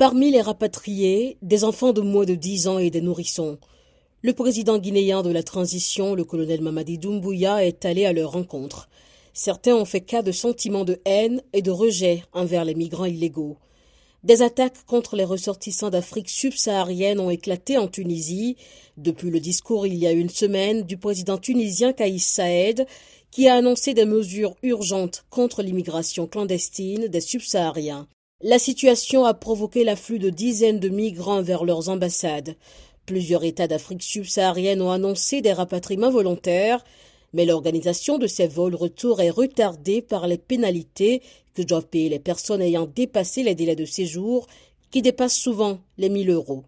Parmi les rapatriés, des enfants de moins de 10 ans et des nourrissons. Le président guinéen de la transition, le colonel Mamadi Doumbouya, est allé à leur rencontre. Certains ont fait cas de sentiments de haine et de rejet envers les migrants illégaux. Des attaques contre les ressortissants d'Afrique subsaharienne ont éclaté en Tunisie depuis le discours il y a une semaine du président tunisien Kaïs Saed qui a annoncé des mesures urgentes contre l'immigration clandestine des subsahariens. La situation a provoqué l'afflux de dizaines de migrants vers leurs ambassades. Plusieurs États d'Afrique subsaharienne ont annoncé des rapatriements volontaires, mais l'organisation de ces vols retour est retardée par les pénalités que doivent payer les personnes ayant dépassé les délais de séjour qui dépassent souvent les 1000 euros.